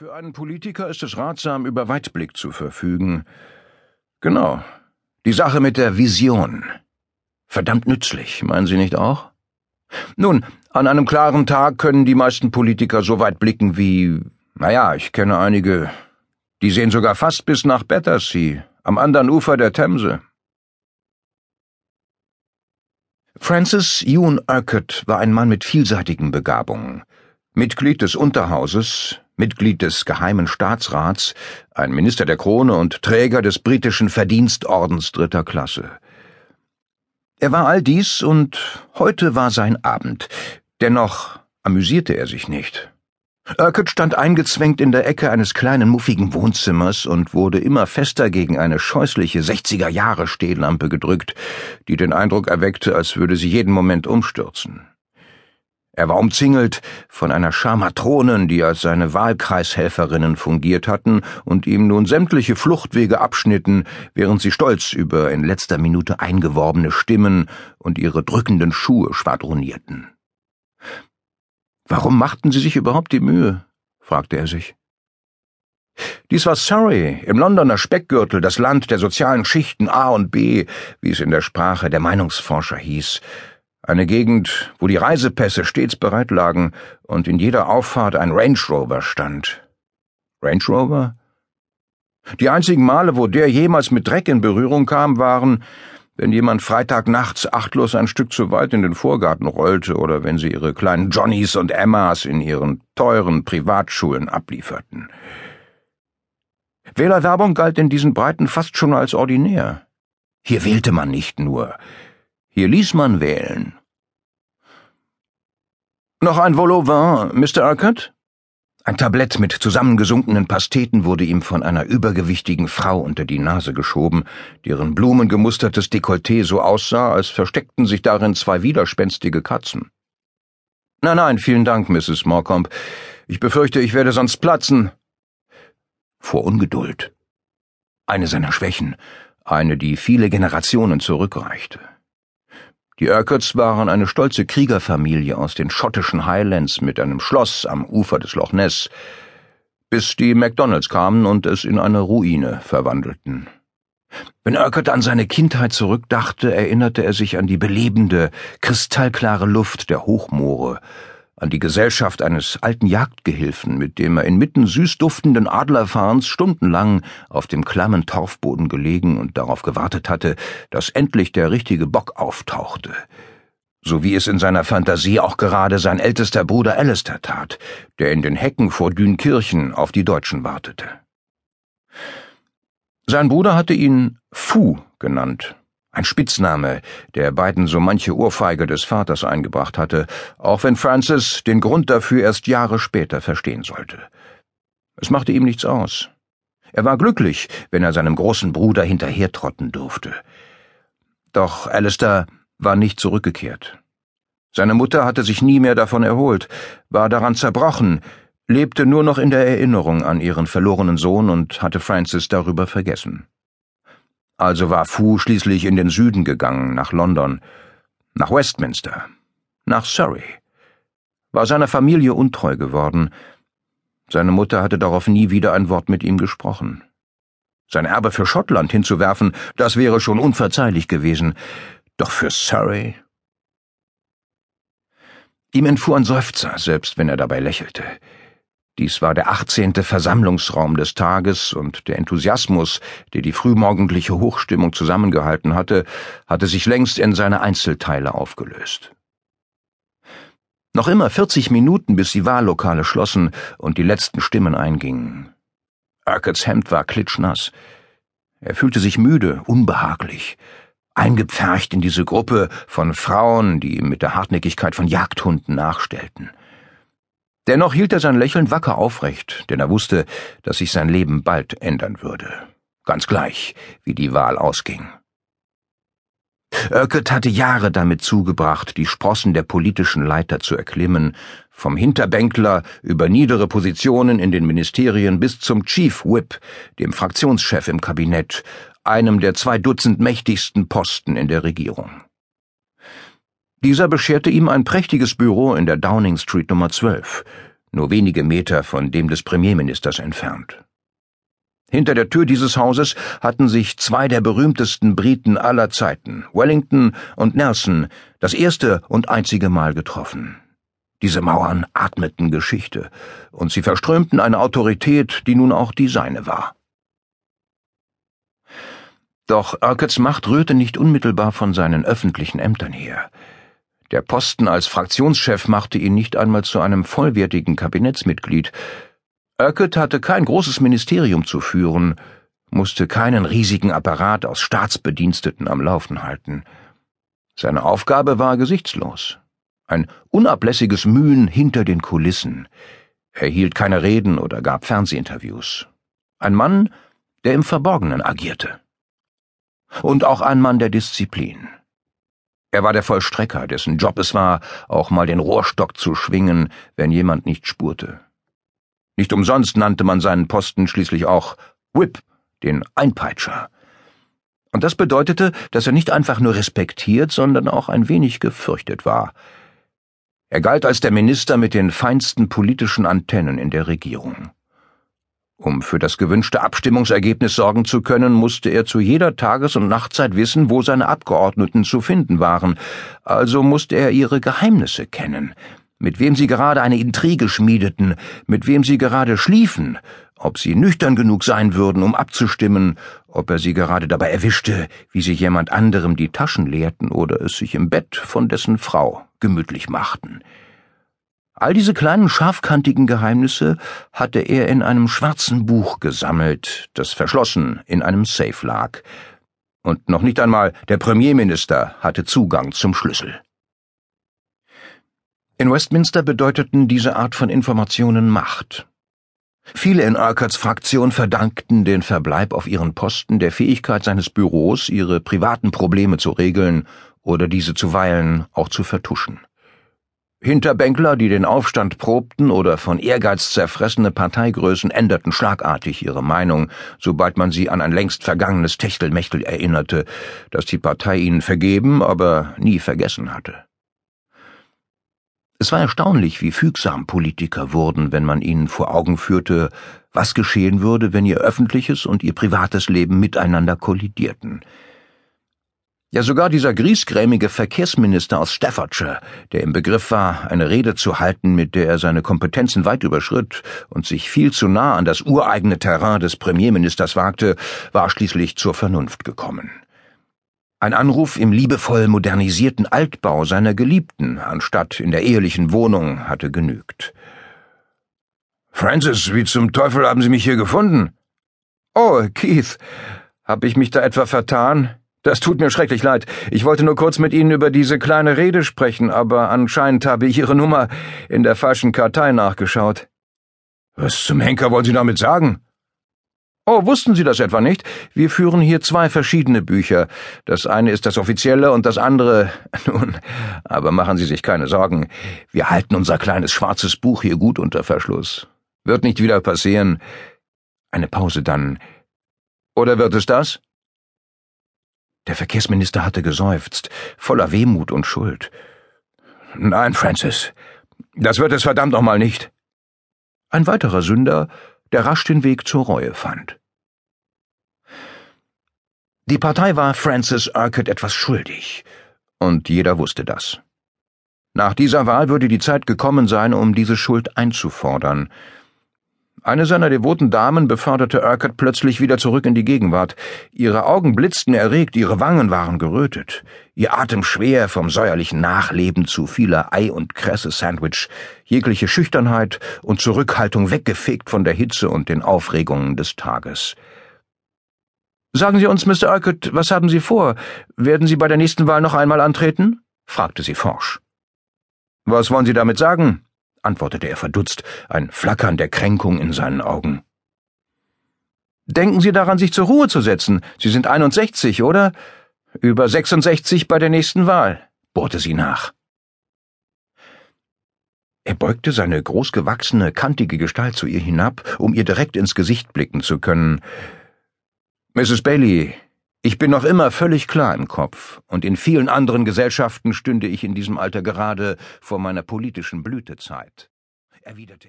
Für einen Politiker ist es ratsam, über Weitblick zu verfügen. Genau. Die Sache mit der Vision. Verdammt nützlich, meinen Sie nicht auch? Nun, an einem klaren Tag können die meisten Politiker so weit blicken wie, naja, ich kenne einige, die sehen sogar fast bis nach Battersea, am anderen Ufer der Themse. Francis Ewan Urquhart war ein Mann mit vielseitigen Begabungen. Mitglied des Unterhauses, Mitglied des Geheimen Staatsrats, ein Minister der Krone und Träger des britischen Verdienstordens dritter Klasse. Er war all dies und heute war sein Abend. Dennoch amüsierte er sich nicht. Urquhart stand eingezwängt in der Ecke eines kleinen muffigen Wohnzimmers und wurde immer fester gegen eine scheußliche 60er Jahre Stehlampe gedrückt, die den Eindruck erweckte, als würde sie jeden Moment umstürzen. Er war umzingelt von einer Schar Matronen, die als seine Wahlkreishelferinnen fungiert hatten und ihm nun sämtliche Fluchtwege abschnitten, während sie stolz über in letzter Minute eingeworbene Stimmen und ihre drückenden Schuhe schwadronierten. Warum machten sie sich überhaupt die Mühe? fragte er sich. Dies war Surrey, im Londoner Speckgürtel, das Land der sozialen Schichten A und B, wie es in der Sprache der Meinungsforscher hieß, eine Gegend, wo die Reisepässe stets bereit lagen und in jeder Auffahrt ein Range Rover stand. Range Rover? Die einzigen Male, wo der jemals mit Dreck in Berührung kam, waren, wenn jemand Freitagnachts achtlos ein Stück zu weit in den Vorgarten rollte oder wenn sie ihre kleinen Johnnies und Emmas in ihren teuren Privatschulen ablieferten. Wählerwerbung galt in diesen Breiten fast schon als ordinär. Hier wählte man nicht nur, hier ließ man wählen. Noch ein Vol vin, Mr. Urquhart? Ein Tablett mit zusammengesunkenen Pasteten wurde ihm von einer übergewichtigen Frau unter die Nase geschoben, deren blumengemustertes Dekolleté so aussah, als versteckten sich darin zwei widerspenstige Katzen. Nein, nein, vielen Dank, Mrs. Morcombe. Ich befürchte, ich werde sonst platzen. Vor Ungeduld. Eine seiner Schwächen, eine, die viele Generationen zurückreichte. Die Urquharts waren eine stolze Kriegerfamilie aus den schottischen Highlands mit einem Schloss am Ufer des Loch Ness, bis die McDonalds kamen und es in eine Ruine verwandelten. Wenn Urquhart an seine Kindheit zurückdachte, erinnerte er sich an die belebende, kristallklare Luft der Hochmoore, an die Gesellschaft eines alten Jagdgehilfen, mit dem er inmitten süß duftenden Adlerfahrens stundenlang auf dem klammen Torfboden gelegen und darauf gewartet hatte, dass endlich der richtige Bock auftauchte. So wie es in seiner Fantasie auch gerade sein ältester Bruder Alistair tat, der in den Hecken vor Dünkirchen auf die Deutschen wartete. Sein Bruder hatte ihn Fu genannt, ein Spitzname, der beiden so manche Ohrfeige des Vaters eingebracht hatte, auch wenn Francis den Grund dafür erst Jahre später verstehen sollte. Es machte ihm nichts aus. Er war glücklich, wenn er seinem großen Bruder hinterhertrotten durfte. Doch Alistair war nicht zurückgekehrt. Seine Mutter hatte sich nie mehr davon erholt, war daran zerbrochen, lebte nur noch in der Erinnerung an ihren verlorenen Sohn und hatte Francis darüber vergessen. Also war Fu schließlich in den Süden gegangen, nach London, nach Westminster, nach Surrey. War seiner Familie untreu geworden. Seine Mutter hatte darauf nie wieder ein Wort mit ihm gesprochen. Sein Erbe für Schottland hinzuwerfen, das wäre schon unverzeihlich gewesen. Doch für Surrey? Ihm entfuhr ein Seufzer, selbst wenn er dabei lächelte. Dies war der achtzehnte Versammlungsraum des Tages, und der Enthusiasmus, der die frühmorgendliche Hochstimmung zusammengehalten hatte, hatte sich längst in seine Einzelteile aufgelöst. Noch immer vierzig Minuten, bis die Wahllokale schlossen und die letzten Stimmen eingingen. Urquharts Hemd war klitschnass. Er fühlte sich müde, unbehaglich, eingepfercht in diese Gruppe von Frauen, die ihm mit der Hartnäckigkeit von Jagdhunden nachstellten. Dennoch hielt er sein Lächeln wacker aufrecht, denn er wusste, dass sich sein Leben bald ändern würde. Ganz gleich, wie die Wahl ausging. Urquhart hatte Jahre damit zugebracht, die Sprossen der politischen Leiter zu erklimmen, vom Hinterbänkler über niedere Positionen in den Ministerien bis zum Chief Whip, dem Fraktionschef im Kabinett, einem der zwei Dutzend mächtigsten Posten in der Regierung. Dieser bescherte ihm ein prächtiges Büro in der Downing Street Nummer 12, nur wenige Meter von dem des Premierministers entfernt. Hinter der Tür dieses Hauses hatten sich zwei der berühmtesten Briten aller Zeiten, Wellington und Nelson, das erste und einzige Mal getroffen. Diese Mauern atmeten Geschichte, und sie verströmten eine Autorität, die nun auch die seine war. Doch Urquharts Macht rührte nicht unmittelbar von seinen öffentlichen Ämtern her. Der Posten als Fraktionschef machte ihn nicht einmal zu einem vollwertigen Kabinettsmitglied, Urquhart hatte kein großes Ministerium zu führen, musste keinen riesigen Apparat aus Staatsbediensteten am Laufen halten. Seine Aufgabe war gesichtslos. Ein unablässiges Mühen hinter den Kulissen. Er hielt keine Reden oder gab Fernsehinterviews. Ein Mann, der im Verborgenen agierte. Und auch ein Mann der Disziplin. Er war der Vollstrecker, dessen Job es war, auch mal den Rohrstock zu schwingen, wenn jemand nicht spurte. Nicht umsonst nannte man seinen Posten schließlich auch Whip, den Einpeitscher. Und das bedeutete, dass er nicht einfach nur respektiert, sondern auch ein wenig gefürchtet war. Er galt als der Minister mit den feinsten politischen Antennen in der Regierung. Um für das gewünschte Abstimmungsergebnis sorgen zu können, musste er zu jeder Tages- und Nachtzeit wissen, wo seine Abgeordneten zu finden waren, also musste er ihre Geheimnisse kennen, mit wem sie gerade eine Intrige schmiedeten, mit wem sie gerade schliefen, ob sie nüchtern genug sein würden, um abzustimmen, ob er sie gerade dabei erwischte, wie sie jemand anderem die Taschen leerten oder es sich im Bett von dessen Frau gemütlich machten. All diese kleinen scharfkantigen Geheimnisse hatte er in einem schwarzen Buch gesammelt, das verschlossen in einem Safe lag. Und noch nicht einmal der Premierminister hatte Zugang zum Schlüssel. In Westminster bedeuteten diese Art von Informationen Macht. Viele in Urquharts Fraktion verdankten den Verbleib auf ihren Posten der Fähigkeit seines Büros, ihre privaten Probleme zu regeln oder diese zuweilen auch zu vertuschen. Hinterbänkler, die den Aufstand probten oder von Ehrgeiz zerfressene Parteigrößen änderten schlagartig ihre Meinung, sobald man sie an ein längst vergangenes Techtelmechtel erinnerte, das die Partei ihnen vergeben, aber nie vergessen hatte. Es war erstaunlich, wie fügsam Politiker wurden, wenn man ihnen vor Augen führte, was geschehen würde, wenn ihr öffentliches und ihr privates Leben miteinander kollidierten. Ja, sogar dieser griesgrämige Verkehrsminister aus Staffordshire, der im Begriff war, eine Rede zu halten, mit der er seine Kompetenzen weit überschritt und sich viel zu nah an das ureigene Terrain des Premierministers wagte, war schließlich zur Vernunft gekommen. Ein Anruf im liebevoll modernisierten Altbau seiner Geliebten, anstatt in der ehelichen Wohnung, hatte genügt. Francis, wie zum Teufel haben Sie mich hier gefunden? Oh, Keith, hab ich mich da etwa vertan? Das tut mir schrecklich leid. Ich wollte nur kurz mit Ihnen über diese kleine Rede sprechen, aber anscheinend habe ich Ihre Nummer in der falschen Kartei nachgeschaut. Was zum Henker wollen Sie damit sagen? Oh, wussten Sie das etwa nicht? Wir führen hier zwei verschiedene Bücher. Das eine ist das offizielle und das andere. Nun, aber machen Sie sich keine Sorgen. Wir halten unser kleines schwarzes Buch hier gut unter Verschluss. Wird nicht wieder passieren. Eine Pause dann. Oder wird es das? Der Verkehrsminister hatte geseufzt, voller Wehmut und Schuld. Nein, Francis, das wird es verdammt nochmal nicht. Ein weiterer Sünder, der rasch den Weg zur Reue fand. Die Partei war Francis Urquhart etwas schuldig, und jeder wusste das. Nach dieser Wahl würde die Zeit gekommen sein, um diese Schuld einzufordern. Eine seiner devoten Damen beförderte Urquhart plötzlich wieder zurück in die Gegenwart. Ihre Augen blitzten erregt, ihre Wangen waren gerötet, ihr Atem schwer vom säuerlichen Nachleben zu vieler Ei- und Kresse-Sandwich, jegliche Schüchternheit und Zurückhaltung weggefegt von der Hitze und den Aufregungen des Tages. Sagen Sie uns, Mr. Urquhart, was haben Sie vor? Werden Sie bei der nächsten Wahl noch einmal antreten? fragte sie forsch. Was wollen Sie damit sagen? Antwortete er verdutzt, ein Flackern der Kränkung in seinen Augen. Denken Sie daran, sich zur Ruhe zu setzen. Sie sind 61, oder? Über 66 bei der nächsten Wahl, bohrte sie nach. Er beugte seine großgewachsene, kantige Gestalt zu ihr hinab, um ihr direkt ins Gesicht blicken zu können. Mrs. Bailey, ich bin noch immer völlig klar im Kopf, und in vielen anderen Gesellschaften stünde ich in diesem Alter gerade vor meiner politischen Blütezeit, erwiderte er.